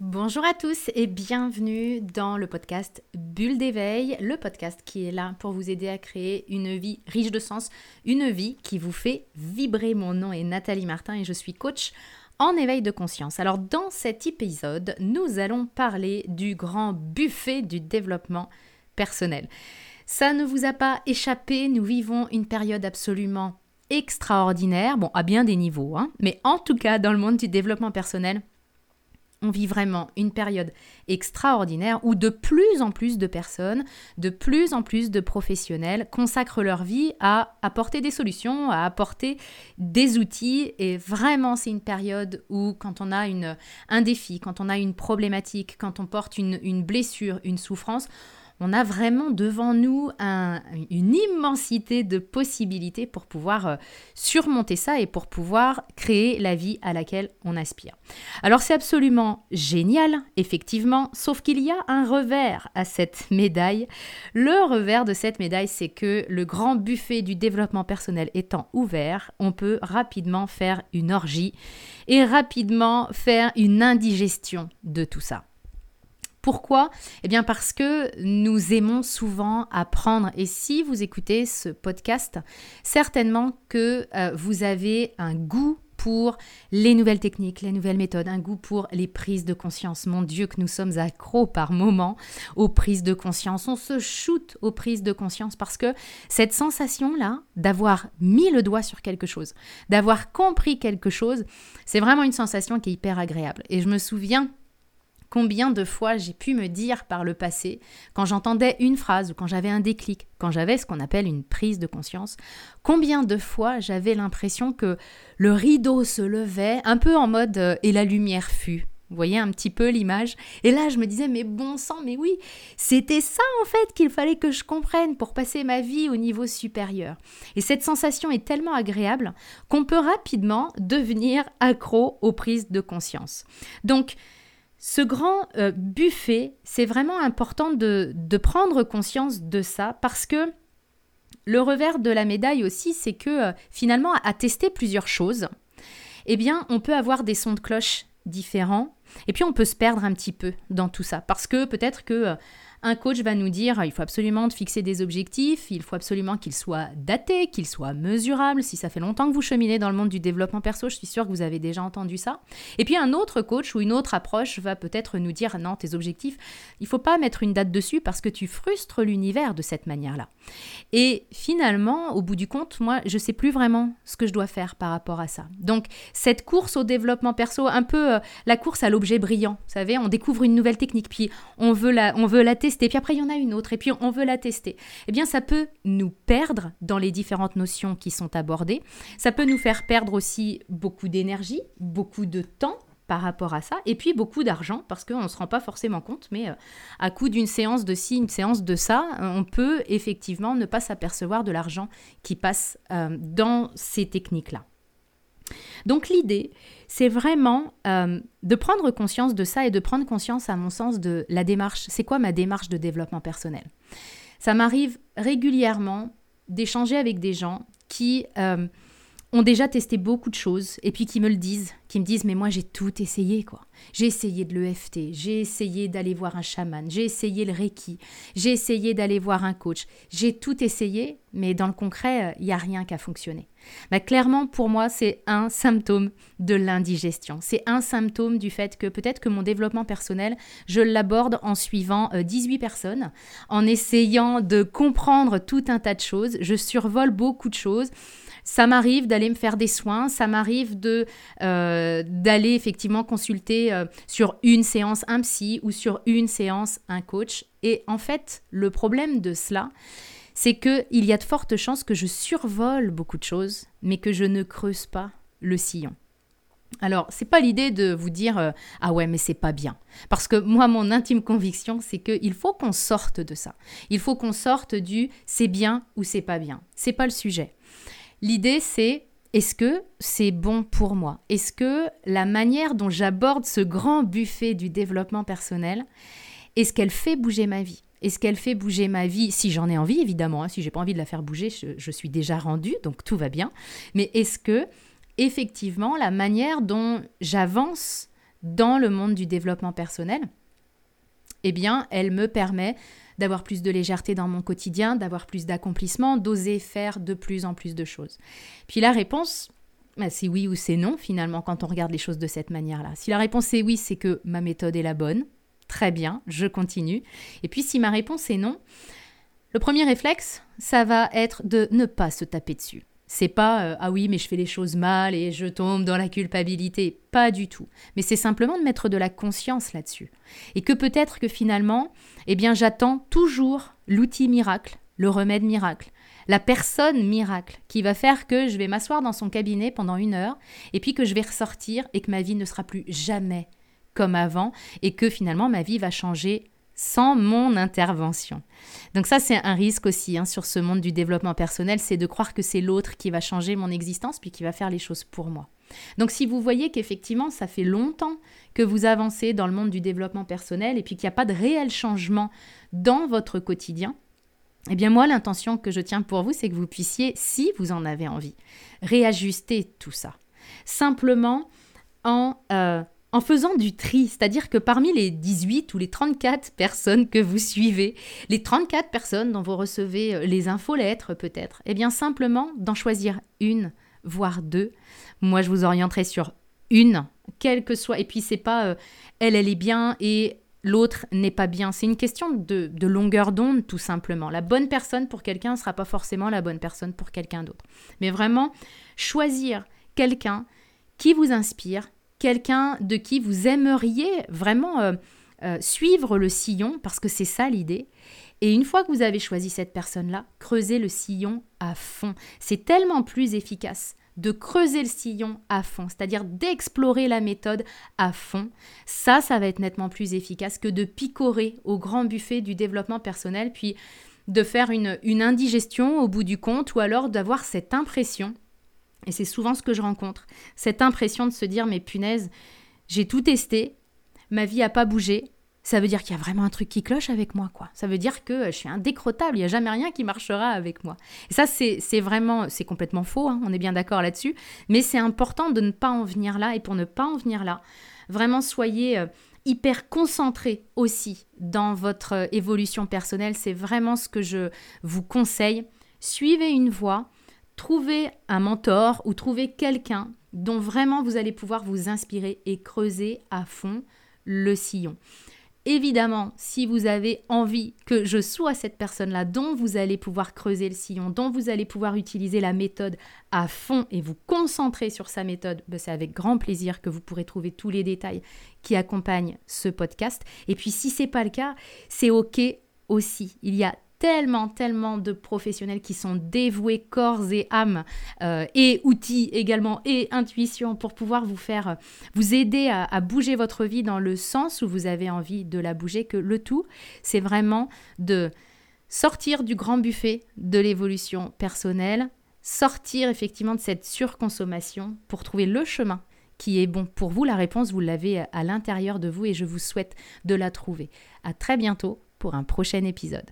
Bonjour à tous et bienvenue dans le podcast Bulle d'éveil, le podcast qui est là pour vous aider à créer une vie riche de sens, une vie qui vous fait vibrer. Mon nom est Nathalie Martin et je suis coach en éveil de conscience. Alors dans cet épisode, nous allons parler du grand buffet du développement personnel. Ça ne vous a pas échappé, nous vivons une période absolument extraordinaire, bon à bien des niveaux, hein, mais en tout cas dans le monde du développement personnel, on vit vraiment une période extraordinaire où de plus en plus de personnes, de plus en plus de professionnels consacrent leur vie à apporter des solutions, à apporter des outils. Et vraiment, c'est une période où quand on a un défi, quand on a une problématique, quand on porte une blessure, une souffrance, on a vraiment devant nous une immensité de possibilités pour pouvoir euh, surmonter ça et pour pouvoir créer la vie à laquelle on aspire. Alors c'est absolument génial, effectivement, sauf qu'il y a un revers à cette médaille. Le revers de cette médaille, c'est que le grand buffet du développement personnel étant ouvert, on peut rapidement faire une orgie et rapidement faire une indigestion de tout ça. Pourquoi? Eh bien parce que nous aimons souvent apprendre et si vous écoutez ce podcast, certainement que euh, vous avez un goût pour les nouvelles techniques, les nouvelles méthodes, un goût pour les prises de conscience. Mon Dieu, que nous sommes accros par moments aux prises de conscience. On se shoot aux prises de conscience parce que cette sensation-là d'avoir mis le doigt sur quelque chose, d'avoir compris quelque chose, c'est vraiment une sensation qui est hyper agréable. Et je me souviens Combien de fois j'ai pu me dire par le passé, quand j'entendais une phrase ou quand j'avais un déclic, quand j'avais ce qu'on appelle une prise de conscience, combien de fois j'avais l'impression que le rideau se levait un peu en mode euh, et la lumière fut. Vous voyez un petit peu l'image? Et là, je me disais, mais bon sang, mais oui, c'était ça en fait qu'il fallait que je comprenne pour passer ma vie au niveau supérieur. Et cette sensation est tellement agréable qu'on peut rapidement devenir accro aux prises de conscience. Donc, ce grand euh, buffet, c'est vraiment important de, prendre conscience de ça parce que le revers de la médaille aussi, c'est que euh, finalement, à tester plusieurs choses, eh bien, on peut avoir des sons de cloche différents et puis on peut se perdre un petit peu dans tout ça. Parce que peut-être que euh, un coach va nous dire il faut absolument fixer des objectifs, il faut absolument qu'ils soient datés, qu'ils soient mesurables. Si ça fait longtemps que vous cheminez dans le monde du développement perso, je suis sûre que vous avez déjà entendu ça. Et puis un autre coach ou une autre approche va peut-être nous dire non, tes objectifs, il faut pas mettre une date dessus parce que tu frustres l'univers de cette manière-là. Et finalement, au bout du compte, moi, je sais plus vraiment ce que je dois faire par rapport à ça. Donc cette course au développement perso, un peu euh, la course à l'objet brillant, vous savez, on découvre une nouvelle technique, puis on veut la, on veut la tester et puis après il y en a une autre, et puis on veut la tester. Eh bien, ça peut nous perdre dans les différentes notions qui sont abordées. Ça peut nous faire perdre aussi beaucoup d'énergie, beaucoup de temps par rapport à ça, et puis beaucoup d'argent, parce qu'on ne se rend pas forcément compte, mais euh, à coup d'une séance de ci, une séance de ça, on peut effectivement ne pas s'apercevoir de l'argent qui passe euh, dans ces techniques-là. Donc l'idée, c'est vraiment euh, de prendre conscience de ça et de prendre conscience, à mon sens, de la démarche. C'est quoi ma démarche de développement personnel? Ça m'arrive régulièrement d'échanger avec des gens qui euh, ont déjà testé beaucoup de choses et puis qui me le disent, qui me disent mais moi j'ai tout essayé quoi. J'ai essayé de l'EFT, j'ai essayé d'aller voir un chaman, j'ai essayé le Reiki, j'ai essayé d'aller voir un coach, j'ai tout essayé mais dans le concret il n'y a rien qui a fonctionné. Bah, clairement pour moi c'est un symptôme de l'indigestion, c'est un symptôme du fait que peut-être que mon développement personnel je l'aborde en suivant 18 euh, personnes, en essayant de comprendre tout un tas de choses, je survole beaucoup de choses. Ça m'arrive d'aller me faire des soins, ça m'arrive de euh, d'aller effectivement consulter euh, sur une séance un psy ou sur une séance un coach. Et en fait, le problème de cela, c'est qu'il y a de fortes chances que je survole beaucoup de choses, mais que je ne creuse pas le sillon. Alors, c'est pas l'idée de vous dire euh, ah ouais, mais c'est pas bien. Parce que moi, mon intime conviction, c'est qu'il faut qu'on sorte de ça. Il faut qu'on sorte du c'est bien ou c'est pas bien. C'est pas le sujet. L'idée, c'est est-ce que c'est bon pour moi? Est-ce que la manière dont j'aborde ce grand buffet du développement personnel, est-ce qu'elle fait bouger ma vie? Est-ce qu'elle fait bouger ma vie? Si j'en ai envie, évidemment. Hein, si j'ai pas envie de la faire bouger, je, suis déjà rendue, donc tout va bien. Mais est-ce que, effectivement, la manière dont j'avance dans le monde du développement personnel, eh bien, elle me permet d'avoir plus de légèreté dans mon quotidien, d'avoir plus d'accomplissement, d'oser faire de plus en plus de choses. Puis la réponse, bah, c'est oui ou c'est non finalement quand on regarde les choses de cette manière-là. Si la réponse est oui, c'est que ma méthode est la bonne. Très bien, je continue. Et puis si ma réponse est non, le premier réflexe, ça va être de ne pas se taper dessus. C'est pas euh, ah oui, mais je fais les choses mal et je tombe dans la culpabilité. Pas du tout. Mais c'est simplement de mettre de la conscience là-dessus. Et que peut-être que finalement, eh bien, j'attends toujours l'outil miracle, le remède miracle, la personne miracle qui va faire que je vais m'asseoir dans son cabinet pendant une heure et puis que je vais ressortir et que ma vie ne sera plus jamais comme avant et que finalement ma vie va changer sans mon intervention. Donc ça, c'est un risque aussi hein, sur ce monde du développement personnel, c'est de croire que c'est l'autre qui va changer mon existence, puis qui va faire les choses pour moi. Donc si vous voyez qu'effectivement, ça fait longtemps que vous avancez dans le monde du développement personnel, et puis qu'il n'y a pas de réel changement dans votre quotidien, eh bien moi, l'intention que je tiens pour vous, c'est que vous puissiez, si vous en avez envie, réajuster tout ça. Simplement en... Euh, en faisant du tri, c'est-à-dire que parmi les 18 ou les 34 personnes que vous suivez, les 34 personnes dont vous recevez euh, les infolettres peut-être, eh bien simplement d'en choisir une, voire deux. Moi, je vous orienterai sur une, quelle que soit. Et puis, c'est pas euh, elle, elle est bien et l'autre n'est pas bien. C'est une question de, de longueur d'onde, tout simplement. La bonne personne pour quelqu'un ne sera pas forcément la bonne personne pour quelqu'un d'autre. Mais vraiment, choisir quelqu'un qui vous inspire, quelqu'un de qui vous aimeriez vraiment euh, euh, suivre le sillon, parce que c'est ça l'idée. Et une fois que vous avez choisi cette personne-là, creusez le sillon à fond. C'est tellement plus efficace de creuser le sillon à fond, c'est-à-dire d'explorer la méthode à fond. Ça, ça va être nettement plus efficace que de picorer au grand buffet du développement personnel, puis de faire une, une indigestion au bout du compte, ou alors d'avoir cette impression et c'est souvent ce que je rencontre. Cette impression de se dire, mais punaise, j'ai tout testé, ma vie n'a pas bougé. Ça veut dire qu'il y a vraiment un truc qui cloche avec moi, quoi. Ça veut dire que je suis indécrottable, il n'y a jamais rien qui marchera avec moi. Et ça, c'est vraiment, c'est complètement faux, hein, on est bien d'accord là-dessus. Mais c'est important de ne pas en venir là. Et pour ne pas en venir là, vraiment soyez euh, hyper concentré aussi dans votre euh, évolution personnelle. C'est vraiment ce que je vous conseille. Suivez une voie Trouvez un mentor ou trouvez quelqu'un dont vraiment vous allez pouvoir vous inspirer et creuser à fond le sillon. Évidemment, si vous avez envie que je sois cette personne-là dont vous allez pouvoir creuser le sillon, dont vous allez pouvoir utiliser la méthode à fond et vous concentrer sur sa méthode, ben, c'est avec grand plaisir que vous pourrez trouver tous les détails qui accompagnent ce podcast. Et puis si c'est pas le cas, c'est OK aussi. Il y a tellement, tellement de professionnels qui sont dévoués corps et âme euh, et outils également et intuition pour pouvoir vous faire, vous aider à, à, bouger votre vie dans le sens où vous avez envie de la bouger, que le tout, c'est vraiment de sortir du grand buffet de l'évolution personnelle, sortir effectivement de cette surconsommation pour trouver le chemin qui est bon pour vous. La réponse, vous l'avez à l'intérieur de vous et je vous souhaite de la trouver. À très bientôt pour un prochain épisode.